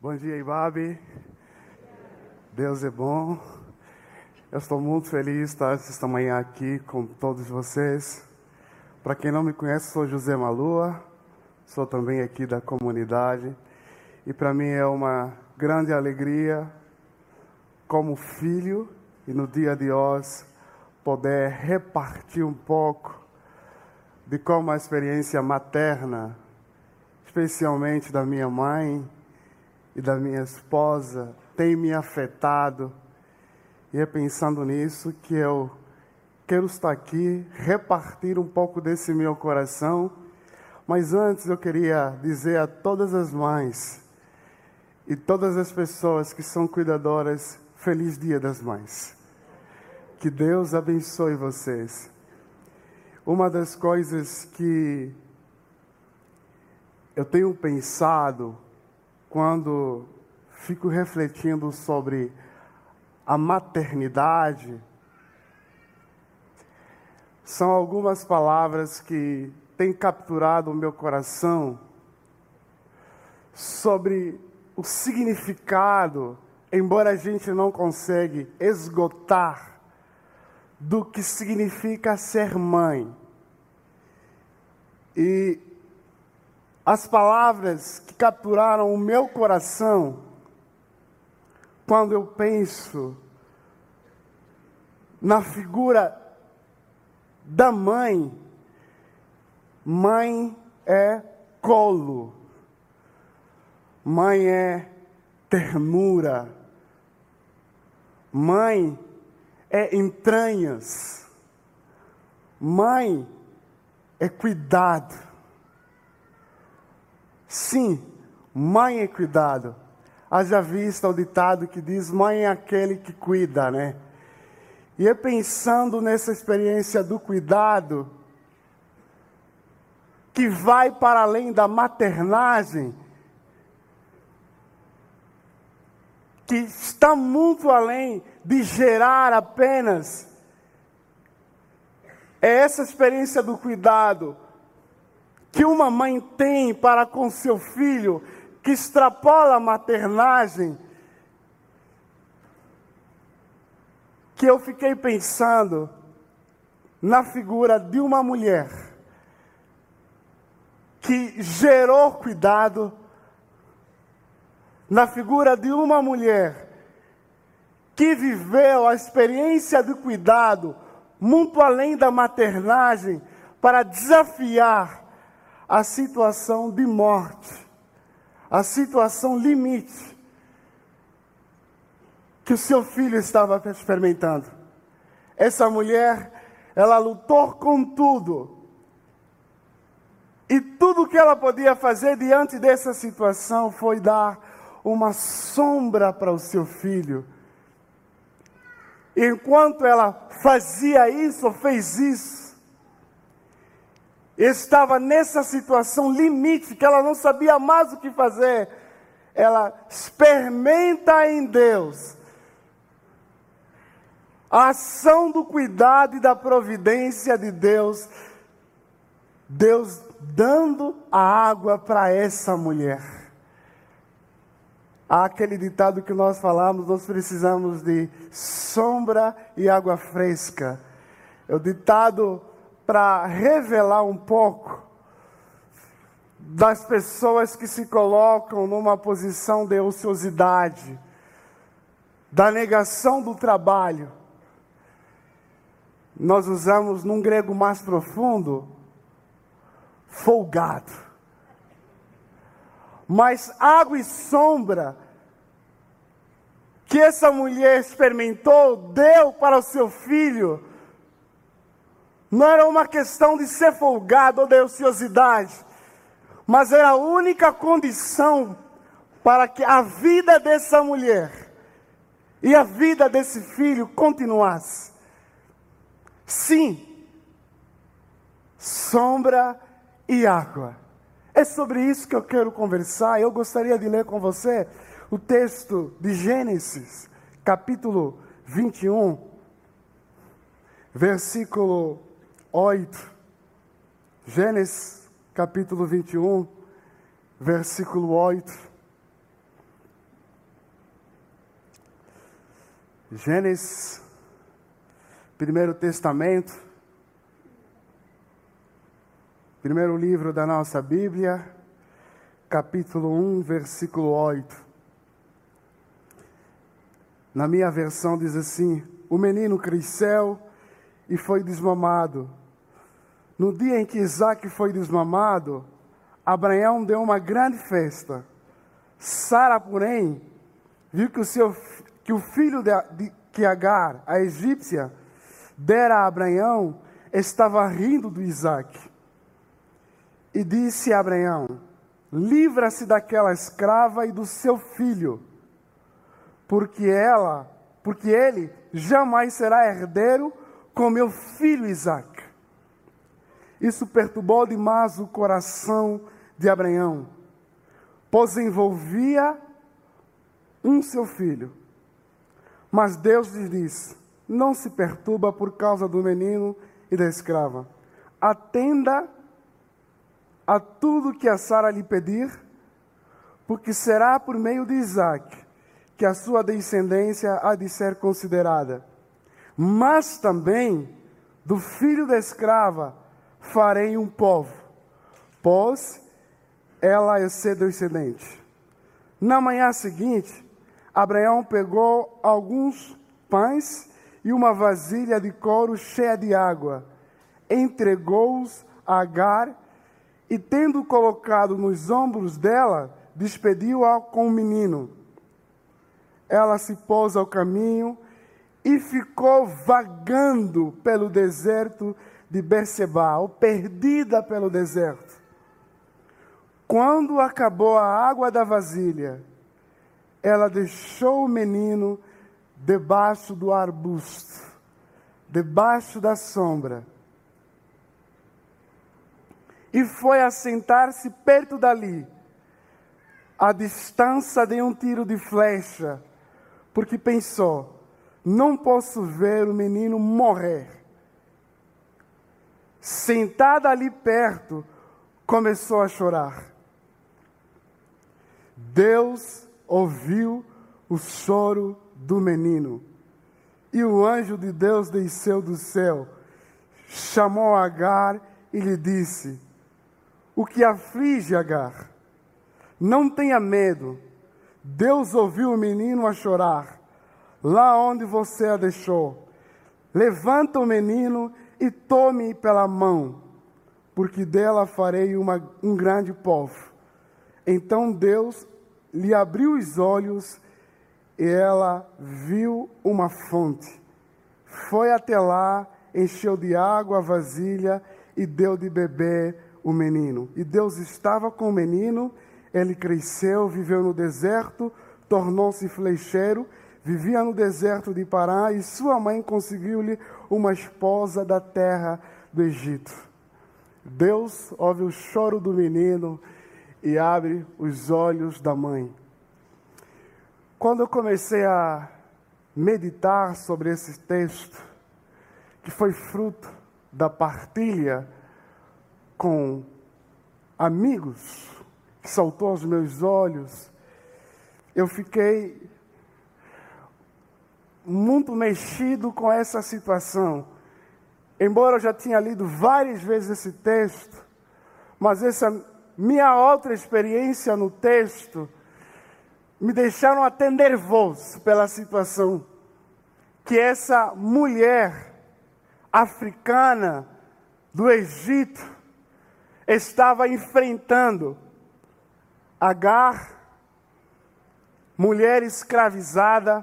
Bom dia, Ibabe. Deus é bom. Eu estou muito feliz de estar esta manhã aqui com todos vocês. Para quem não me conhece, sou José Malua, sou também aqui da comunidade. E para mim é uma grande alegria, como filho e no dia de hoje, poder repartir um pouco de como a experiência materna, especialmente da minha mãe e da minha esposa, tem me afetado. E é pensando nisso que eu quero estar aqui, repartir um pouco desse meu coração. Mas antes eu queria dizer a todas as mães e todas as pessoas que são cuidadoras, feliz Dia das Mães. Que Deus abençoe vocês. Uma das coisas que eu tenho pensado quando fico refletindo sobre a maternidade são algumas palavras que têm capturado o meu coração sobre o significado, embora a gente não consegue esgotar do que significa ser mãe. E as palavras que capturaram o meu coração quando eu penso na figura da mãe. Mãe é colo, mãe é ternura, mãe é entranhas, mãe é cuidado. Sim, mãe é cuidado. Haja vista o ditado que diz: mãe é aquele que cuida, né? E é pensando nessa experiência do cuidado, que vai para além da maternagem, que está muito além de gerar apenas é essa experiência do cuidado que uma mãe tem para com seu filho, que extrapola a maternagem, que eu fiquei pensando na figura de uma mulher que gerou cuidado, na figura de uma mulher que viveu a experiência do cuidado muito além da maternagem para desafiar a situação de morte, a situação limite que o seu filho estava experimentando. Essa mulher, ela lutou com tudo. E tudo que ela podia fazer diante dessa situação foi dar uma sombra para o seu filho enquanto ela fazia isso, fez isso, estava nessa situação limite, que ela não sabia mais o que fazer, ela experimenta em Deus a ação do cuidado e da providência de Deus, Deus dando a água para essa mulher. Há aquele ditado que nós falamos, nós precisamos de sombra e água fresca. É o ditado para revelar um pouco das pessoas que se colocam numa posição de ociosidade, da negação do trabalho. Nós usamos num grego mais profundo, folgado. Mas água e sombra que essa mulher experimentou, deu para o seu filho, não era uma questão de ser folgado ou de ociosidade, mas era a única condição para que a vida dessa mulher e a vida desse filho continuasse. Sim, sombra e água. É sobre isso que eu quero conversar. Eu gostaria de ler com você o texto de Gênesis, capítulo 21, versículo 8. Gênesis capítulo 21, versículo 8. Gênesis, Primeiro Testamento, primeiro livro da nossa Bíblia, capítulo 1, versículo 8. Na minha versão diz assim: O menino cresceu e foi desmamado. No dia em que Isaac foi desmamado, Abraão deu uma grande festa. Sara, porém, viu que o seu que o filho de, de, que Agar, a egípcia, dera a Abraão, estava rindo do Isaac. E disse a Abraão: Livra-se daquela escrava e do seu filho, porque ela, porque ele jamais será herdeiro com meu filho Isaac. Isso perturbou demais o coração de Abraão, pois envolvia um seu filho. Mas Deus lhe disse: Não se perturba por causa do menino e da escrava. Atenda a tudo que a Sara lhe pedir, porque será por meio de Isaac que a sua descendência há de ser considerada. Mas também do filho da escrava farei um povo, pois ela é ser descendente. Na manhã seguinte, Abraão pegou alguns pães e uma vasilha de couro cheia de água, entregou-os a Agar e, tendo colocado nos ombros dela, despediu-a com o menino. Ela se pôs ao caminho e ficou vagando pelo deserto de Berseba, perdida pelo deserto. Quando acabou a água da vasilha, ela deixou o menino debaixo do arbusto, debaixo da sombra, e foi assentar-se perto dali, à distância de um tiro de flecha, porque pensou: não posso ver o menino morrer. Sentada ali perto, começou a chorar. Deus ouviu o choro do menino. E o anjo de Deus desceu do céu, chamou Agar e lhe disse: O que aflige Agar? Não tenha medo. Deus ouviu o menino a chorar, lá onde você a deixou. Levanta o menino e tome pela mão, porque dela farei uma, um grande povo. Então Deus lhe abriu os olhos e ela viu uma fonte. Foi até lá, encheu de água a vasilha e deu de beber o menino. E Deus estava com o menino, ele cresceu, viveu no deserto, tornou-se flecheiro, vivia no deserto de Pará e sua mãe conseguiu-lhe uma esposa da terra do Egito. Deus ouve o choro do menino e abre os olhos da mãe. Quando eu comecei a meditar sobre esse texto, que foi fruto da partilha com amigos, que saltou aos meus olhos, eu fiquei muito mexido com essa situação. Embora eu já tinha lido várias vezes esse texto, mas essa minha outra experiência no texto me deixaram até nervoso pela situação que essa mulher africana do Egito estava enfrentando. Agar, mulher escravizada.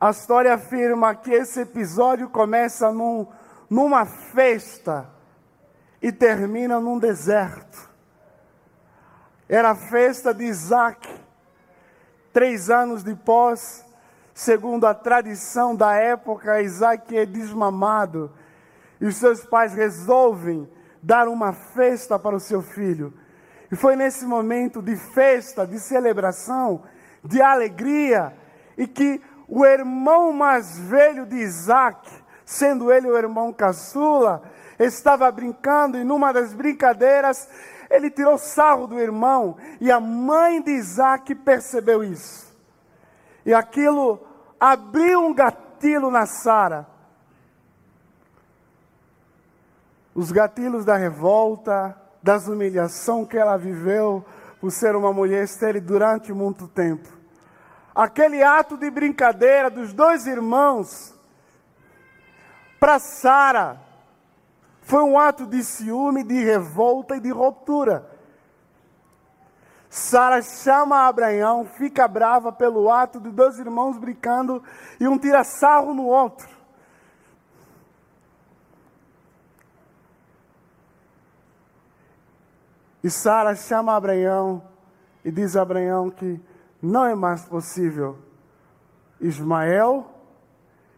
A história afirma que esse episódio começa num, numa festa e termina num deserto. Era a festa de Isaac. Três anos depois, segundo a tradição da época, Isaac é desmamado e os seus pais resolvem dar uma festa para o seu filho. E foi nesse momento de festa, de celebração, de alegria, e que o irmão mais velho de Isaac, sendo ele o irmão caçula, estava brincando e numa das brincadeiras ele tirou sarro do irmão e a mãe de Isaac percebeu isso. E aquilo abriu um gatilho na Sara. Os gatilhos da revolta, das humilhação que ela viveu por ser uma mulher estéril durante muito tempo. Aquele ato de brincadeira dos dois irmãos para Sara foi um ato de ciúme, de revolta e de ruptura. Sara chama Abraão, fica brava pelo ato de dois irmãos brincando e um tira sarro no outro. E Sara chama Abraão e diz a Abraão que não é mais possível Ismael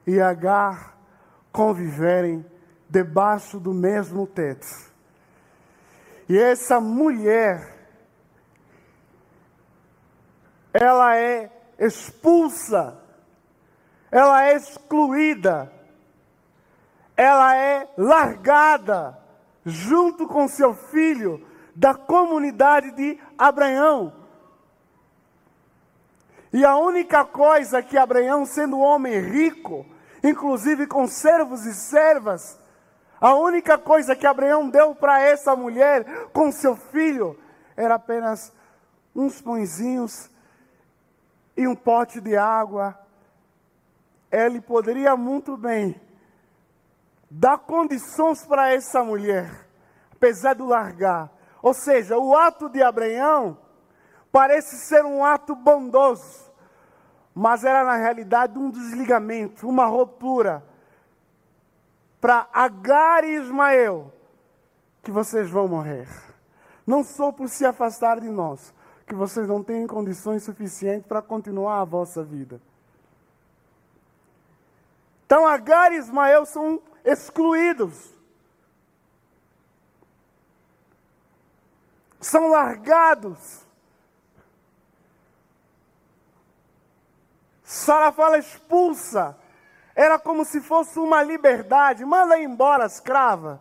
e Agar conviverem debaixo do mesmo teto. E essa mulher ela é expulsa, ela é excluída, ela é largada junto com seu filho da comunidade de Abraão. E a única coisa que Abraão, sendo homem rico, inclusive com servos e servas, a única coisa que Abraão deu para essa mulher com seu filho era apenas uns pãezinhos e um pote de água, ele poderia muito bem dar condições para essa mulher, apesar de largar. Ou seja, o ato de Abraão parece ser um ato bondoso, mas era na realidade um desligamento, uma ruptura para Agar e Ismael que vocês vão morrer. Não só por se afastar de nós, que vocês não têm condições suficientes para continuar a vossa vida. Então Agar e Ismael são excluídos. São largados. Sara fala expulsa. Era como se fosse uma liberdade. Manda embora, escrava.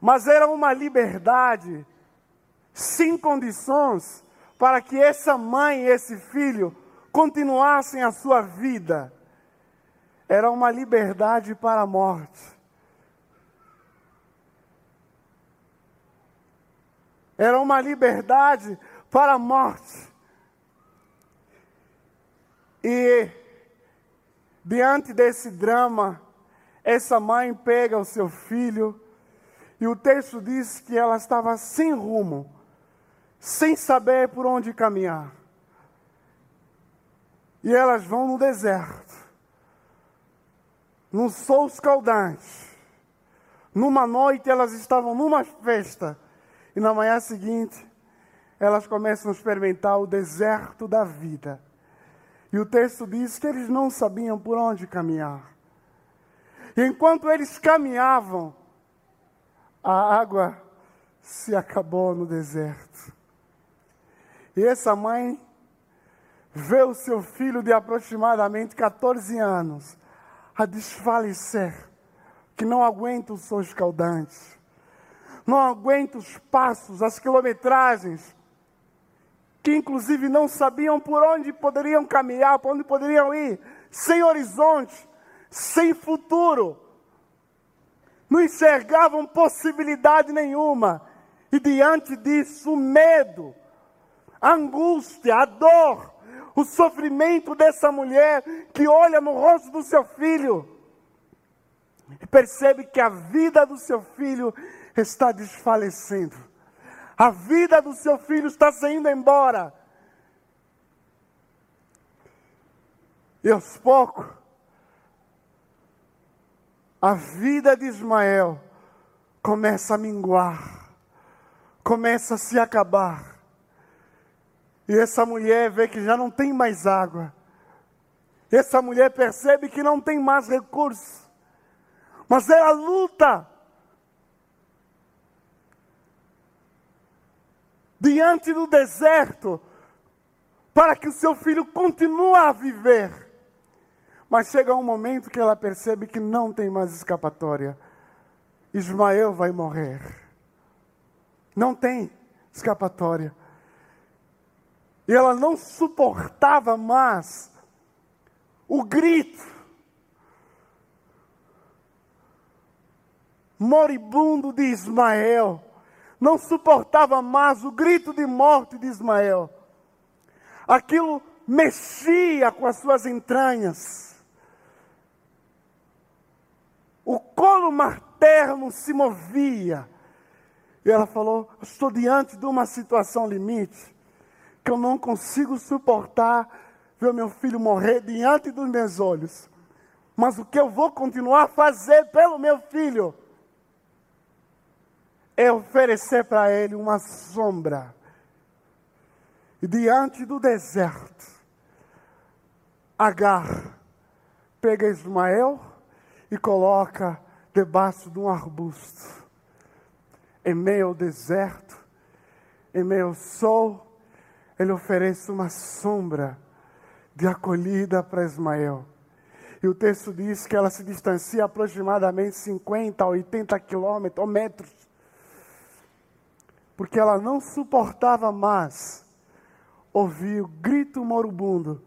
mas era uma liberdade sem condições para que essa mãe e esse filho continuassem a sua vida. Era uma liberdade para a morte. Era uma liberdade para a morte. E diante desse drama, essa mãe pega o seu filho e o texto diz que ela estava sem rumo, sem saber por onde caminhar. E elas vão no deserto, num sol escaldante. Numa noite elas estavam numa festa, e na manhã seguinte elas começam a experimentar o deserto da vida. E o texto diz que eles não sabiam por onde caminhar. E enquanto eles caminhavam, a água se acabou no deserto. E essa mãe vê o seu filho de aproximadamente 14 anos a desfalecer, que não aguenta os seus caldantes, não aguenta os passos, as quilometragens, que inclusive não sabiam por onde poderiam caminhar, por onde poderiam ir, sem horizonte, sem futuro não enxergavam possibilidade nenhuma. E diante disso, o medo, a angústia, a dor, o sofrimento dessa mulher que olha no rosto do seu filho e percebe que a vida do seu filho está desfalecendo. A vida do seu filho está se indo embora. E aos poucos, a vida de Ismael começa a minguar, começa a se acabar. E essa mulher vê que já não tem mais água. Essa mulher percebe que não tem mais recursos. Mas ela luta. Diante do deserto, para que o seu filho continue a viver. Mas chega um momento que ela percebe que não tem mais escapatória. Ismael vai morrer. Não tem escapatória. E ela não suportava mais o grito moribundo de Ismael. Não suportava mais o grito de morte de Ismael. Aquilo mexia com as suas entranhas. O colo materno se movia. E ela falou: Estou diante de uma situação limite que eu não consigo suportar ver meu filho morrer diante dos meus olhos. Mas o que eu vou continuar a fazer pelo meu filho é oferecer para ele uma sombra. E diante do deserto, Agar pega Ismael e coloca debaixo de um arbusto. Em meio ao deserto, em meio ao sol, ele oferece uma sombra de acolhida para Ismael. E o texto diz que ela se distancia aproximadamente 50 a 80 quilômetros ou metros, porque ela não suportava mais ouvir o grito moribundo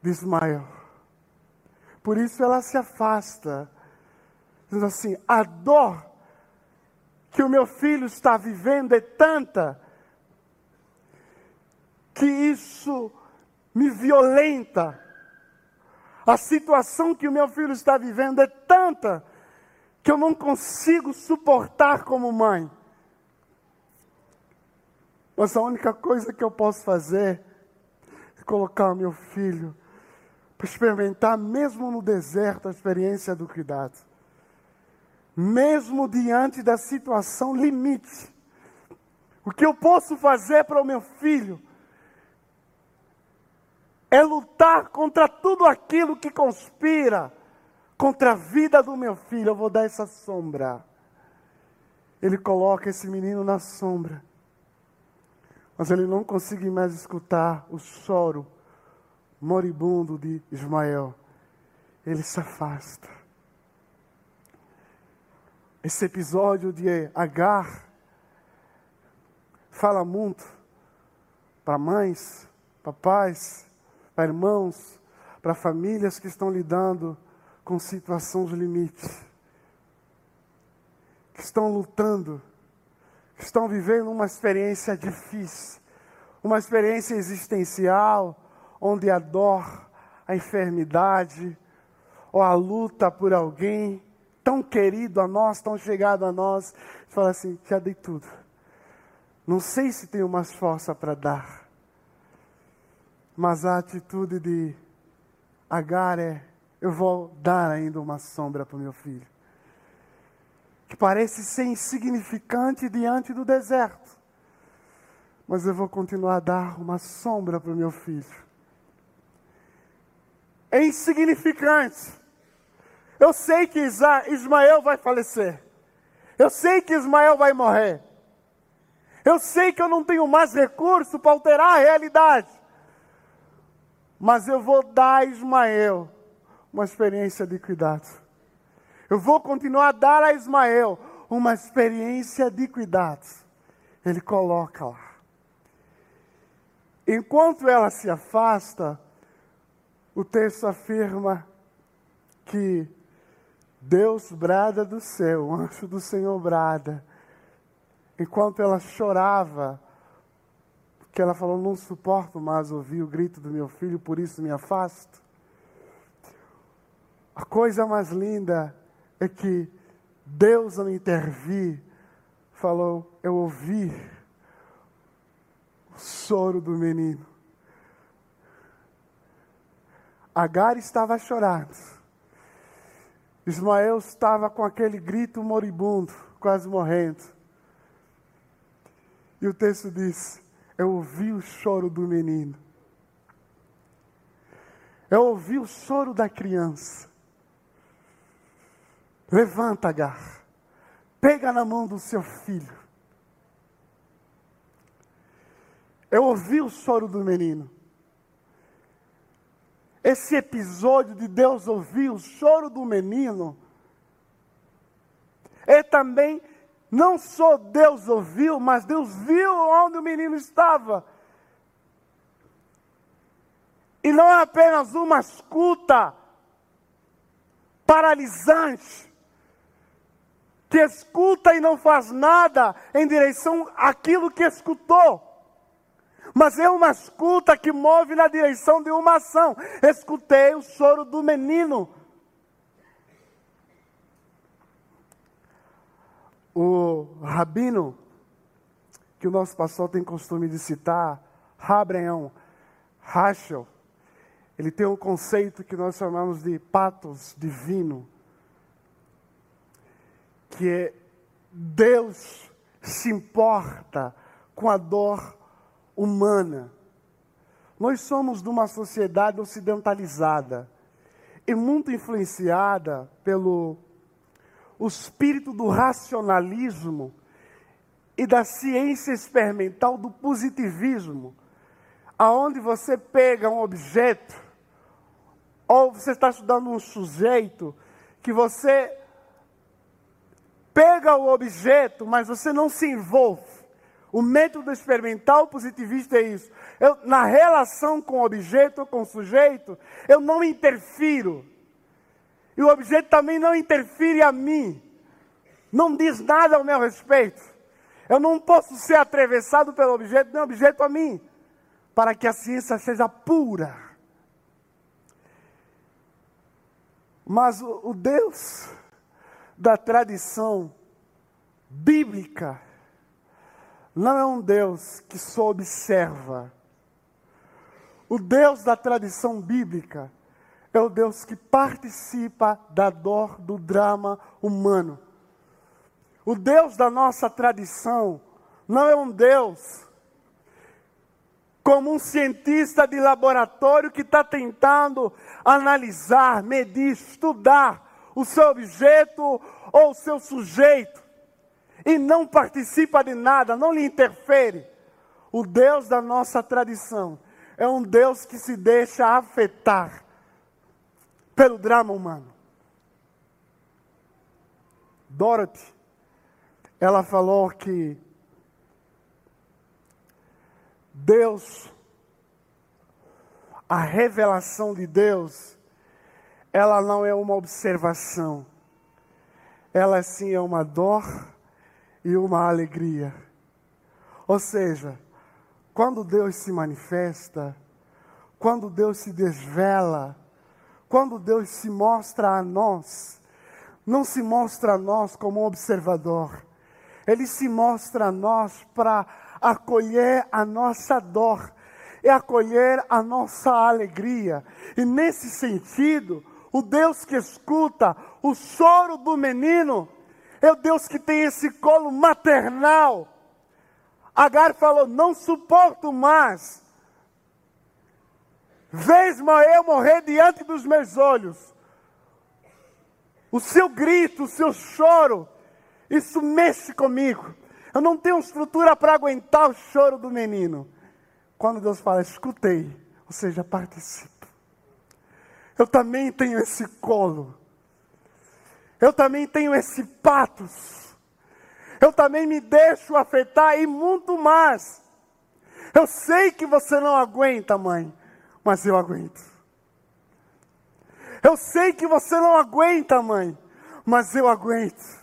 de Ismael. Por isso ela se afasta, dizendo assim: a dor que o meu filho está vivendo é tanta que isso me violenta. A situação que o meu filho está vivendo é tanta que eu não consigo suportar como mãe. Mas a única coisa que eu posso fazer é colocar o meu filho para experimentar, mesmo no deserto, a experiência do cuidado. Mesmo diante da situação limite. O que eu posso fazer para o meu filho é lutar contra tudo aquilo que conspira contra a vida do meu filho. Eu vou dar essa sombra. Ele coloca esse menino na sombra. Mas ele não consegue mais escutar o choro moribundo de Ismael. Ele se afasta. Esse episódio de Agar fala muito para mães, papais, para irmãos, para famílias que estão lidando com situações limites, que estão lutando, estão vivendo uma experiência difícil, uma experiência existencial, onde a dor, a enfermidade, ou a luta por alguém tão querido a nós, tão chegado a nós, fala assim: já dei tudo. Não sei se tenho mais força para dar. Mas a atitude de Agar é: eu vou dar ainda uma sombra para o meu filho. Que parece ser insignificante diante do deserto. Mas eu vou continuar a dar uma sombra para o meu filho. É insignificante. Eu sei que Ismael vai falecer. Eu sei que Ismael vai morrer. Eu sei que eu não tenho mais recurso para alterar a realidade mas eu vou dar a Ismael uma experiência de cuidado. Eu vou continuar a dar a Ismael uma experiência de cuidado. Ele coloca lá. Enquanto ela se afasta, o texto afirma que Deus brada do céu, o anjo do Senhor brada. Enquanto ela chorava, que ela falou: Não suporto mais ouvir o grito do meu filho, por isso me afasto. A coisa mais linda é que Deus, ao intervir, falou: Eu ouvi o choro do menino. Agar estava chorando. Ismael estava com aquele grito moribundo, quase morrendo. E o texto diz: eu ouvi o choro do menino. Eu ouvi o choro da criança. Levanta, Agar. Pega na mão do seu filho. Eu ouvi o choro do menino. Esse episódio de Deus ouvir o choro do menino é também não só Deus ouviu, mas Deus viu onde o menino estava. E não é apenas uma escuta paralisante, que escuta e não faz nada em direção àquilo que escutou. Mas é uma escuta que move na direção de uma ação. Escutei o choro do menino. O rabino, que o nosso pastor tem costume de citar, Rabreão, Rachel, ele tem um conceito que nós chamamos de patos divino, que é Deus se importa com a dor humana. Nós somos de uma sociedade ocidentalizada e muito influenciada pelo o espírito do racionalismo e da ciência experimental do positivismo, aonde você pega um objeto ou você está estudando um sujeito que você pega o objeto, mas você não se envolve. O método experimental positivista é isso. Eu, na relação com o objeto ou com o sujeito, eu não interfiro. E o objeto também não interfere a mim. Não diz nada ao meu respeito. Eu não posso ser atravessado pelo objeto, nem objeto a mim. Para que a ciência seja pura. Mas o, o Deus da tradição bíblica não é um Deus que só observa. O Deus da tradição bíblica é o Deus que participa da dor, do drama humano. O Deus da nossa tradição não é um Deus como um cientista de laboratório que está tentando analisar, medir, estudar o seu objeto ou o seu sujeito e não participa de nada, não lhe interfere. O Deus da nossa tradição é um Deus que se deixa afetar pelo drama humano. Dorothy, ela falou que Deus, a revelação de Deus, ela não é uma observação, ela sim é uma dor e uma alegria. Ou seja, quando Deus se manifesta, quando Deus se desvela, quando Deus se mostra a nós, não se mostra a nós como observador, Ele se mostra a nós para acolher a nossa dor e acolher a nossa alegria. E nesse sentido, o Deus que escuta o choro do menino é o Deus que tem esse colo maternal. Agar falou: Não suporto mais Vês eu morrer diante dos meus olhos. O seu grito, o seu choro, isso mexe comigo. Eu não tenho estrutura para aguentar o choro do menino. Quando Deus fala, escutei, ou seja, participo. Eu também tenho esse colo. Eu também tenho esse patos. Eu também me deixo afetar e muito mais. Eu sei que você não aguenta, mãe mas eu aguento. Eu sei que você não aguenta, mãe, mas eu aguento.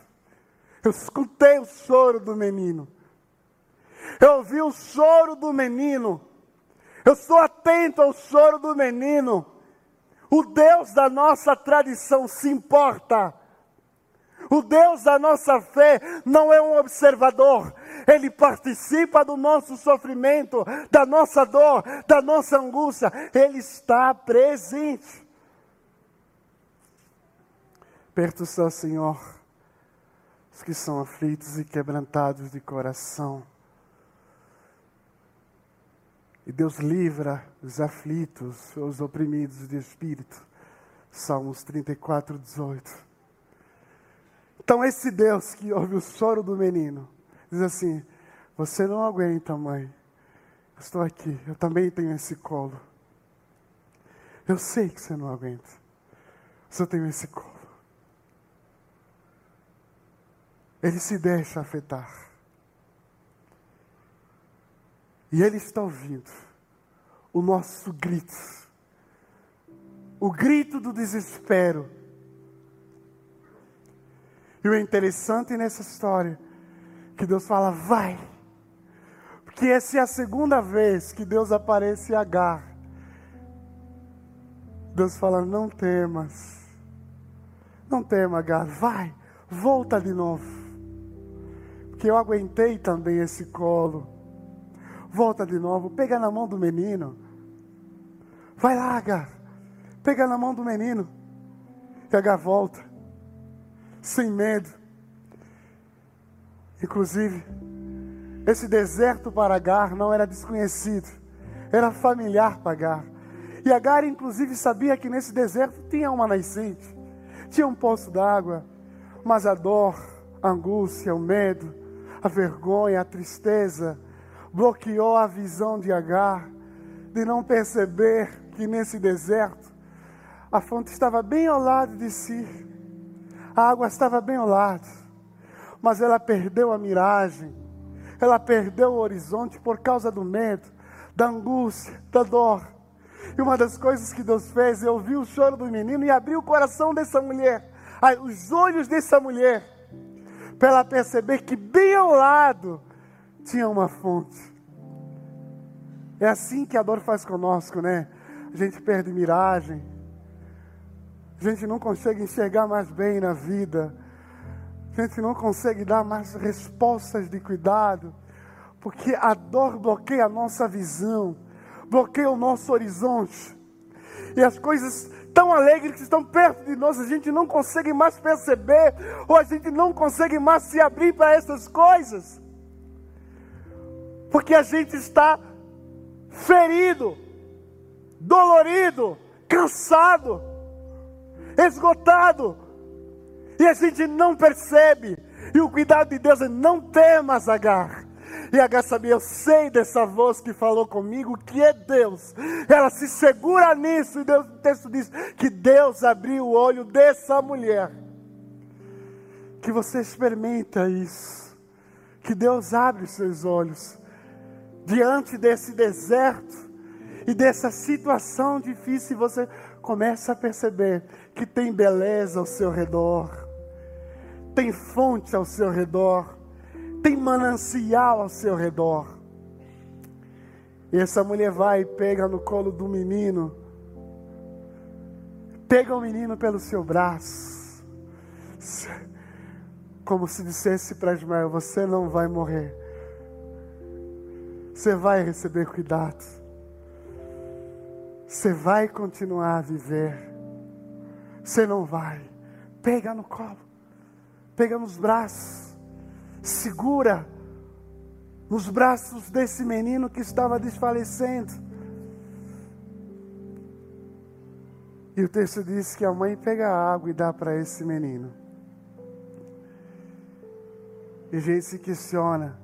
Eu escutei o choro do menino. Eu ouvi o choro do menino. Eu estou atento ao choro do menino. O Deus da nossa tradição se importa. O Deus da nossa fé não é um observador, ele participa do nosso sofrimento, da nossa dor, da nossa angústia, Ele está presente. Perto está, Senhor, os que são aflitos e quebrantados de coração. E Deus livra os aflitos, os oprimidos de espírito. Salmos 34, 18. Então, esse Deus que ouve o choro do menino, diz assim: Você não aguenta, mãe. Eu estou aqui, eu também tenho esse colo. Eu sei que você não aguenta. Mas eu tenho esse colo. Ele se deixa afetar. E ele está ouvindo o nosso grito o grito do desespero. E o interessante nessa história, que Deus fala, vai. Porque essa é a segunda vez que Deus aparece em Agar. Deus fala, não temas. Não tema, Agar, vai, volta de novo. Porque eu aguentei também esse colo. Volta de novo, pega na mão do menino. Vai lá, Agar. Pega na mão do menino. E Agar volta sem medo. Inclusive, esse deserto para Agar não era desconhecido, era familiar para Agar. E Agar, inclusive, sabia que nesse deserto tinha uma nascente, tinha um poço d'água, mas a dor, a angústia, o medo, a vergonha, a tristeza, bloqueou a visão de Agar de não perceber que nesse deserto a fonte estava bem ao lado de si a água estava bem ao lado, mas ela perdeu a miragem, ela perdeu o horizonte por causa do medo, da angústia, da dor. E uma das coisas que Deus fez, eu ouvi o choro do menino e abri o coração dessa mulher, os olhos dessa mulher, para ela perceber que bem ao lado tinha uma fonte. É assim que a dor faz conosco, né? A gente perde miragem, a gente não consegue enxergar mais bem na vida. A gente não consegue dar mais respostas de cuidado. Porque a dor bloqueia a nossa visão, bloqueia o nosso horizonte. E as coisas tão alegres que estão perto de nós, a gente não consegue mais perceber, ou a gente não consegue mais se abrir para essas coisas. Porque a gente está ferido, dolorido, cansado esgotado. E a gente não percebe. E o cuidado de Deus é não temas, Agar. E Agar sabia, eu sei dessa voz que falou comigo, que é Deus. Ela se segura nisso, e Deus, o texto diz que Deus abriu o olho dessa mulher. Que você experimenta isso. Que Deus abre os seus olhos diante desse deserto e dessa situação difícil. Você começa a perceber que tem beleza ao seu redor, tem fonte ao seu redor, tem manancial ao seu redor. E essa mulher vai e pega no colo do menino, pega o menino pelo seu braço, como se dissesse para Ismael: Você não vai morrer, você vai receber cuidado. Você vai continuar a viver. Você não vai. Pega no colo. Pega nos braços. Segura nos braços desse menino que estava desfalecendo. E o texto diz que a mãe pega a água e dá para esse menino. E a gente se questiona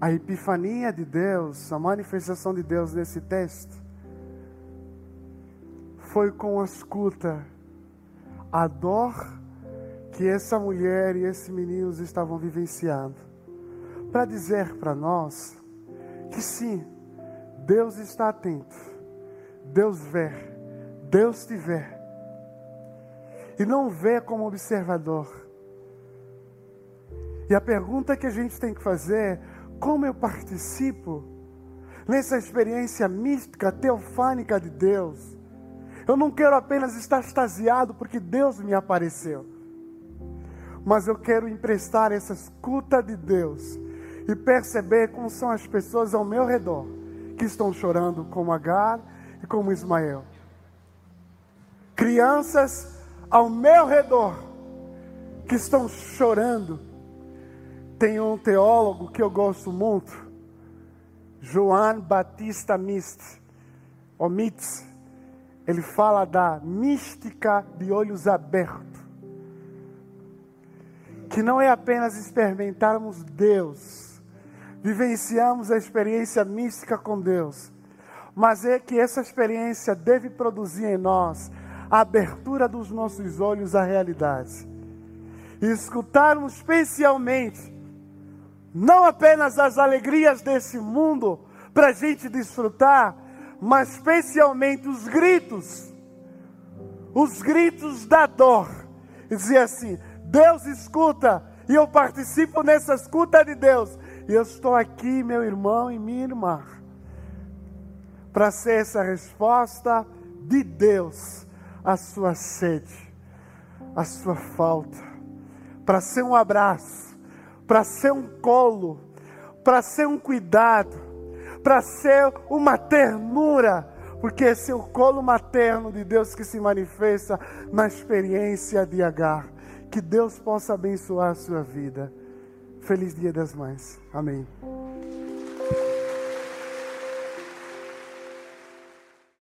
a epifania de Deus, a manifestação de Deus nesse texto, foi com a escuta, a dor que essa mulher e esse menino estavam vivenciando, para dizer para nós que sim, Deus está atento, Deus vê, Deus te vê, e não vê como observador. E a pergunta que a gente tem que fazer como eu participo nessa experiência mística, teofânica de Deus. Eu não quero apenas estar extasiado porque Deus me apareceu, mas eu quero emprestar essa escuta de Deus e perceber como são as pessoas ao meu redor que estão chorando, como Agar e como Ismael. Crianças ao meu redor que estão chorando tem um teólogo que eu gosto muito, João Batista Mist, ou Mitz. Ele fala da mística de olhos abertos. Que não é apenas experimentarmos Deus, vivenciamos a experiência mística com Deus, mas é que essa experiência deve produzir em nós a abertura dos nossos olhos à realidade. E escutarmos especialmente não apenas as alegrias desse mundo para a gente desfrutar, mas especialmente os gritos, os gritos da dor. E dizer assim: Deus escuta, e eu participo nessa escuta de Deus. E eu estou aqui, meu irmão e minha irmã, para ser essa resposta de Deus à sua sede, à sua falta, para ser um abraço, para ser um colo, para ser um cuidado, para ser uma ternura, porque esse é o colo materno de Deus que se manifesta na experiência de Agar. Que Deus possa abençoar a sua vida. Feliz Dia das Mães. Amém.